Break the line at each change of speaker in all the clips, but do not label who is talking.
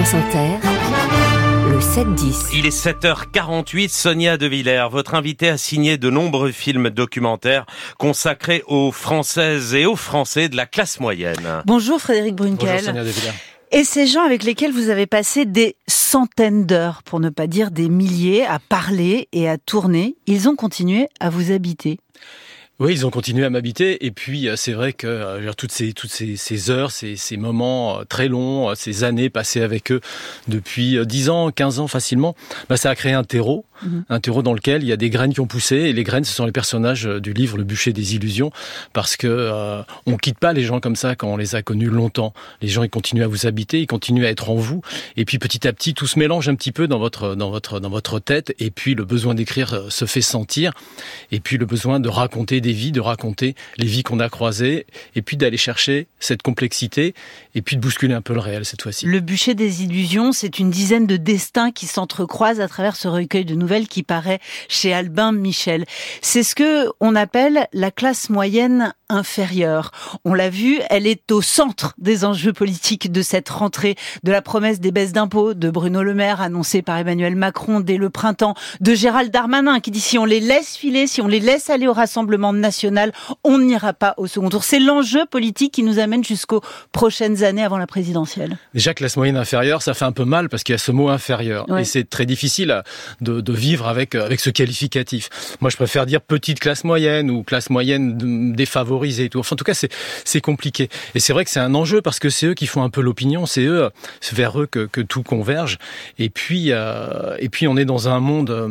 France Inter, le 7-10.
Il est 7h48, Sonia De Villers, votre invité a signé de nombreux films documentaires consacrés aux Françaises et aux Français de la classe moyenne.
Bonjour Frédéric Brunkel.
Bonjour Sonia De Villers.
Et ces gens avec lesquels vous avez passé des centaines d'heures, pour ne pas dire des milliers, à parler et à tourner, ils ont continué à vous habiter.
Oui, ils ont continué à m'habiter. Et puis euh, c'est vrai que euh, toutes ces toutes ces, ces heures, ces, ces, moments euh, très longs, ces années passées avec eux depuis 10 ans, 15 ans facilement, bah, ça a créé un terreau, mhm. un terreau dans lequel il y a des graines qui ont poussé. Et les graines ce sont les personnages du livre Le bûcher des illusions parce que euh, on quitte pas les gens comme ça quand on les a connus longtemps. Les gens ils continuent à vous habiter, ils continuent à être en vous. Et puis petit à petit tout se mélange un petit peu dans votre dans votre dans votre tête. Et puis le besoin d'écrire se fait sentir. Et puis le besoin de raconter des vies, de raconter les vies qu'on a croisées, et puis d'aller chercher cette complexité, et puis de bousculer un peu le réel cette fois-ci.
Le bûcher des illusions, c'est une dizaine de destins qui s'entrecroisent à travers ce recueil de nouvelles qui paraît chez Albin Michel. C'est ce que on appelle la classe moyenne inférieure. On l'a vu, elle est au centre des enjeux politiques de cette rentrée, de la promesse des baisses d'impôts de Bruno Le Maire annoncée par Emmanuel Macron dès le printemps, de Gérald Darmanin qui dit si on les laisse filer, si on les laisse aller au Rassemblement national, on n'ira pas au second tour. C'est l'enjeu politique qui nous amène jusqu'aux prochaines années avant la présidentielle.
Déjà, classe moyenne inférieure, ça fait un peu mal parce qu'il y a ce mot inférieur. Et c'est très difficile de, de, vivre avec, avec ce qualificatif. Moi, je préfère dire petite classe moyenne ou classe moyenne défavorisée et tout. Enfin, en tout cas, c'est compliqué. Et c'est vrai que c'est un enjeu parce que c'est eux qui font un peu l'opinion, c'est eux, vers eux que, que, tout converge. Et puis, euh, et puis, on est dans un monde euh,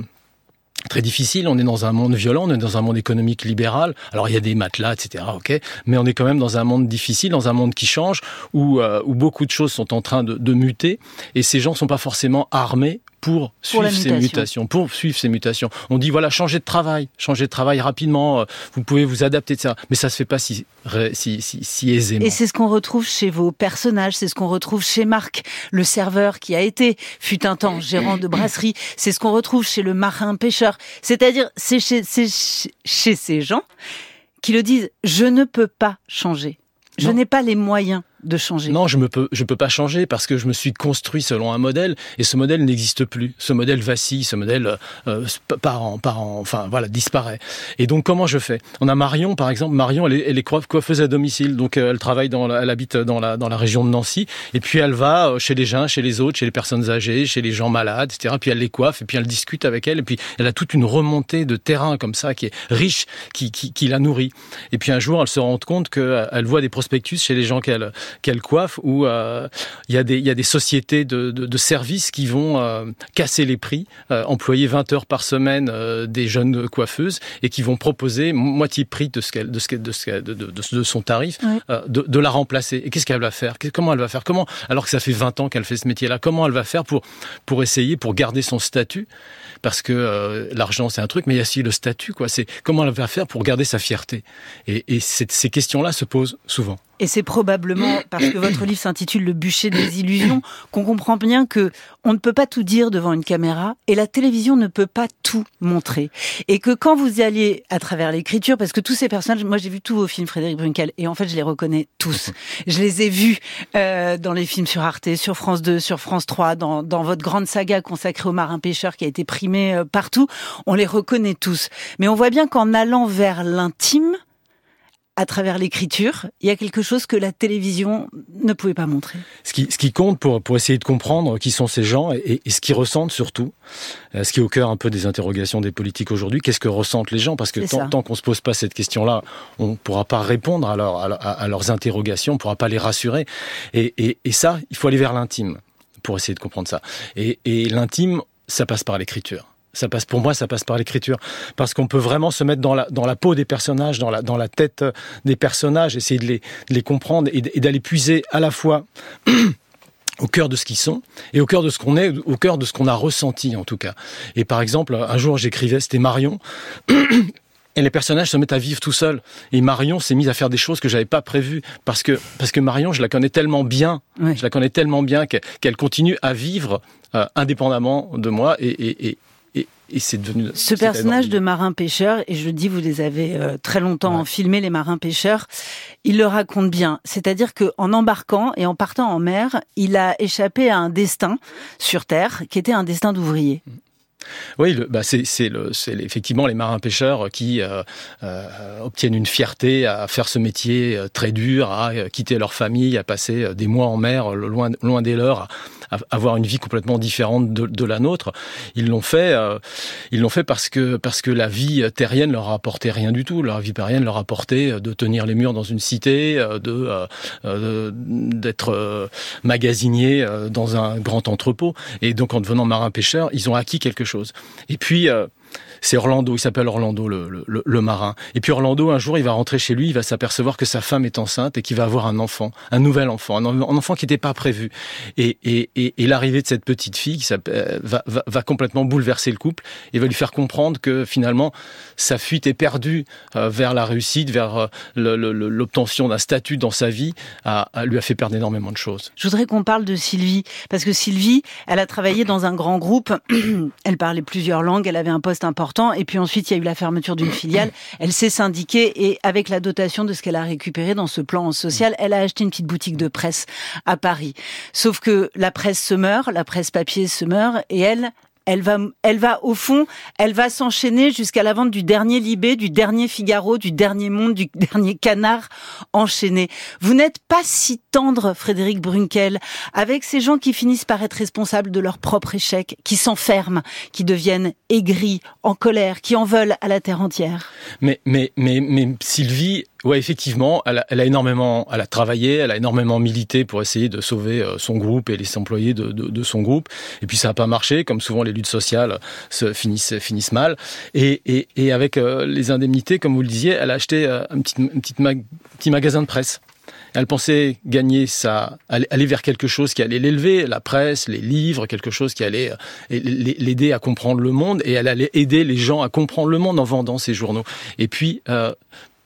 très difficile. On est dans un monde violent, on est dans un monde économique libéral. Alors il y a des matelas, etc. Ok, mais on est quand même dans un monde difficile, dans un monde qui change, où euh, où beaucoup de choses sont en train de, de muter, et ces gens sont pas forcément armés pour, suivre ces mutations, pour suivre ces mutations. On dit voilà, changez de travail, changez de travail rapidement, euh, vous pouvez vous adapter, etc. Mais ça se fait pas si, si, si, si aisément.
Et c'est ce qu'on retrouve chez vos personnages, c'est ce qu'on retrouve chez Marc, le serveur qui a été, fut un temps, gérant de brasserie, c'est ce qu'on retrouve chez le marin pêcheur. C'est-à-dire, c'est chez, chez ces gens qui le disent, je ne peux pas changer. Je n'ai pas les moyens de changer.
Non, je ne peux, je peux pas changer parce que je me suis construit selon un modèle et ce modèle n'existe plus. Ce modèle vacille, ce modèle euh, par an, par enfin voilà, disparaît. Et donc comment je fais? On a Marion par exemple. Marion, elle est, elle est coiffeuse à domicile, donc euh, elle travaille dans, elle habite dans la dans la région de Nancy et puis elle va euh, chez les gens, chez les autres, chez les personnes âgées, chez les gens malades, etc. Puis elle les coiffe et puis elle discute avec elles et puis elle a toute une remontée de terrain comme ça qui est riche, qui qui, qui la nourrit. Et puis un jour, elle se rend compte qu'elle euh, voit des prospectus chez les gens qu'elle qu'elle coiffe où euh, il y a des il y a des sociétés de, de, de services qui vont euh, casser les prix, euh, employer 20 heures par semaine des jeunes coiffeuses et qui vont proposer moitié prix de ce qu'elle de ce de, ce de, de, de, son tarif de, de la remplacer. Et qu'est-ce qu'elle va faire? Comment elle va faire? Comment alors que ça fait 20 ans qu'elle fait ce métier-là Comment elle va faire pour pour essayer pour garder son statut? Parce que l'argent c'est un truc, mais il y a aussi le statut quoi. C'est comment elle va faire pour garder sa fierté? Et, et ces questions-là se posent souvent.
Et c'est probablement parce que votre livre s'intitule Le bûcher des illusions qu'on comprend bien que on ne peut pas tout dire devant une caméra et la télévision ne peut pas tout montrer. Et que quand vous y allez à travers l'écriture, parce que tous ces personnages, moi j'ai vu tous vos films Frédéric Brunkel et en fait je les reconnais tous. Je les ai vus euh, dans les films sur Arte, sur France 2, sur France 3, dans, dans votre grande saga consacrée aux marins pêcheurs qui a été primée euh, partout. On les reconnaît tous. Mais on voit bien qu'en allant vers l'intime, à travers l'écriture, il y a quelque chose que la télévision ne pouvait pas montrer.
Ce qui, ce qui compte pour, pour essayer de comprendre qui sont ces gens et, et ce qu'ils ressentent surtout, euh, ce qui est au cœur un peu des interrogations des politiques aujourd'hui, qu'est-ce que ressentent les gens? Parce que tant, tant qu'on se pose pas cette question-là, on ne pourra pas répondre à, leur, à, à, leurs interrogations, on ne pourra pas les rassurer. Et, et, et ça, il faut aller vers l'intime pour essayer de comprendre ça. Et, et l'intime, ça passe par l'écriture. Ça passe pour moi, ça passe par l'écriture, parce qu'on peut vraiment se mettre dans la dans la peau des personnages, dans la dans la tête des personnages, essayer de les de les comprendre et, d'aller puiser à la fois au cœur de ce qu'ils sont et au cœur de ce qu'on est, au cœur de ce qu'on a ressenti en tout cas. Et par exemple, un jour j'écrivais, c'était Marion. Et les personnages se mettent à vivre tout seuls. Et Marion s'est mise à faire des choses que j'avais pas prévues parce que parce que Marion, je la connais tellement bien, je la connais tellement bien qu'elle continue à vivre euh, indépendamment de moi et, et, et et, et c'est devenu.
Ce personnage de marin pêcheur, et je le dis, vous les avez euh, très longtemps filmés, les marins pêcheurs, il le raconte bien. C'est-à-dire que en embarquant et en partant en mer, il a échappé à un destin sur Terre qui était un destin d'ouvrier.
Oui, bah c'est effectivement les marins pêcheurs qui euh, euh, obtiennent une fierté à faire ce métier euh, très dur, à quitter leur famille, à passer des mois en mer, loin, loin des leurs, à, avoir une vie complètement différente de, la nôtre. Ils l'ont fait, ils l'ont fait parce que parce que la vie terrienne leur a apporté rien du tout. Leur vie terrienne leur a apporté de tenir les murs dans une cité, de d'être magasinier dans un grand entrepôt. Et donc en devenant marin pêcheur, ils ont acquis quelque chose. Et puis, euh, c'est Orlando, il s'appelle Orlando le, marin. Et puis Orlando, un jour, il va rentrer chez lui, il va s'apercevoir que sa femme est enceinte et qu'il va avoir un enfant, un nouvel enfant, un, enfant qui n'était pas prévu. Et, l'arrivée de cette petite fille euh, va, complètement bouleverser le couple et va lui faire comprendre que finalement, sa fuite est perdue euh, vers la réussite, vers euh, l'obtention d'un statut dans sa vie, a, lui a fait perdre énormément de choses.
Je voudrais qu'on parle de Sylvie, parce que Sylvie, elle a travaillé dans un grand groupe, elle parlait plusieurs langues, elle avait un poste important et puis ensuite, il y a eu la fermeture d'une filiale. Elle s'est syndiquée et avec la dotation de ce qu'elle a récupéré dans ce plan social, elle a acheté une petite boutique de presse à Paris. Sauf que la presse se meurt, la presse papier se meurt et elle, elle va, elle va au fond, elle va s'enchaîner jusqu'à la vente du dernier Libé, du dernier Figaro, du dernier Monde, du dernier Canard enchaîné. Vous n'êtes pas si tendre, Frédéric Brunkel, avec ces gens qui finissent par être responsables de leur propre échec, qui s'enferment, qui deviennent aigris, en colère, qui en veulent à la terre entière.
Mais, mais, mais, mais Sylvie, Ouais, effectivement, elle a, énormément, elle a travaillé, elle a énormément milité pour essayer de sauver euh, son groupe et les employés de, son groupe. Et puis ça n'a pas marché, comme souvent les luttes sociales se finissent, mal. Et, avec euh, les indemnités, comme vous le disiez, elle a acheté euh, un petit, magasin de presse. Elle pensait gagner ça, aller vers quelque chose qui allait l'élever, la presse, les livres, quelque chose qui allait l'aider à comprendre le monde, et elle allait aider les gens à comprendre le monde en vendant ses journaux. Et puis,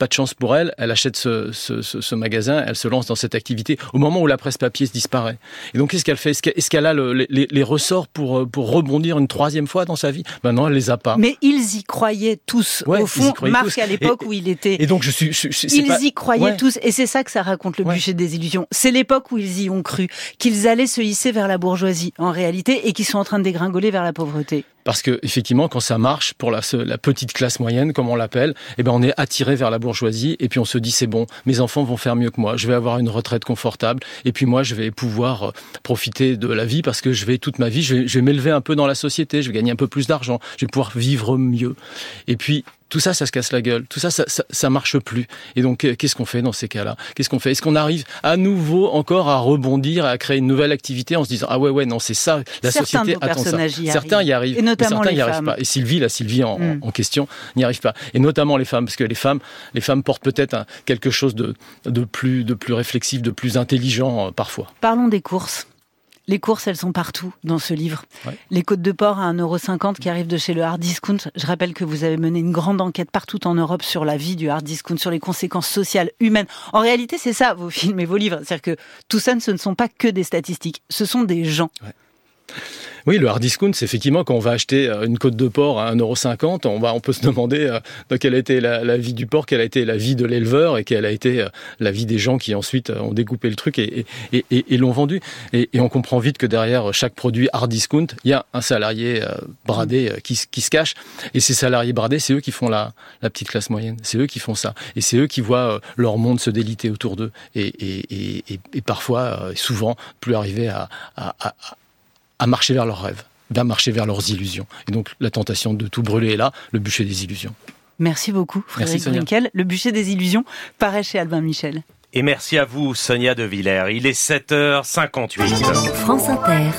pas de chance pour elle, elle achète ce, ce, ce, magasin, elle se lance dans cette activité au moment où la presse papier se disparaît. Et donc, qu'est-ce qu'elle fait? Est-ce qu'elle a le, les, les, ressorts pour, euh, pour rebondir une troisième fois dans sa vie? Ben non, elle les a pas.
Mais ils y croyaient tous. au fond, Marc, à l'époque où il était...
Et donc, je suis... Je,
ils y croyaient tous. Et c'est ça que ça raconte le bûcher des illusions. C'est l'époque où ils y ont cru, qu'ils allaient se hisser vers la bourgeoisie, en réalité, et qu'ils sont en train de dégringoler vers la pauvreté.
Parce que effectivement, quand ça marche pour la, petite classe moyenne, comme on l'appelle, eh ben on est attiré vers la bourgeoisie et puis on se dit c'est bon, mes enfants vont faire mieux que moi, je vais avoir une retraite confortable et puis moi je vais pouvoir euh, profiter de la vie parce que je vais toute ma vie, je vais, je vais m'élever un peu dans la société, je vais gagner un peu plus d'argent, je vais pouvoir vivre mieux. Et puis tout ça, ça se casse la gueule. Tout ça, ça, ça, marche plus. Et donc, euh, qu'est-ce qu'on fait dans ces cas-là? Qu'est-ce qu'on fait? Est-ce qu'on arrive à nouveau encore à rebondir, à créer une nouvelle activité en se disant ah ouais ouais non c'est ça la société
attend ça.
Y certains y arrivent, et notamment certains n'y arrivent pas. Et Sylvie, la Sylvie en, hmm. en question, n'y arrive pas. Et notamment les femmes, parce que les femmes, les femmes portent peut-être quelque chose de, de plus de plus réflexif, de plus intelligent euh, parfois.
Parlons des courses. Les courses, elles sont partout dans ce livre. Les côtes de porc à 1,50€ qui arrivent de chez le hard discount. Je rappelle que vous avez mené une grande enquête partout en Europe sur la vie du hard discount, sur les conséquences sociales, humaines. En réalité, c'est ça, vos films et vos livres. C'est-à-dire que tout ça, ce ne sont pas que des statistiques. Ce sont des gens.
Oui, le hard discount, c'est effectivement quand on va acheter euh, une côte de porc à 1,50€, on, va, on peut se demander euh, quelle a été la, vie du porc, quelle a été la vie de l'éleveur et quelle a été euh, la vie des gens qui ensuite ont découpé le truc et, l'ont vendu. Et, on comprend vite que derrière chaque produit hard discount, il y a un salarié bradé qui, se cache. Et ces salariés bradés, c'est eux qui font la, la petite classe moyenne. C'est eux qui font ça. Et c'est eux qui voient leur monde se déliter autour d'eux. Et, et, parfois, souvent, plus arriver à, à, à à marcher vers leurs rêves, à marcher vers leurs illusions. Et donc la tentation de tout brûler est là, le bûcher des illusions.
Merci beaucoup, Frédéric Brinkel. Le bûcher des illusions paraît chez Albin Michel.
Et merci à vous, Sonia De Villers. Il est 7h58.
France Inter.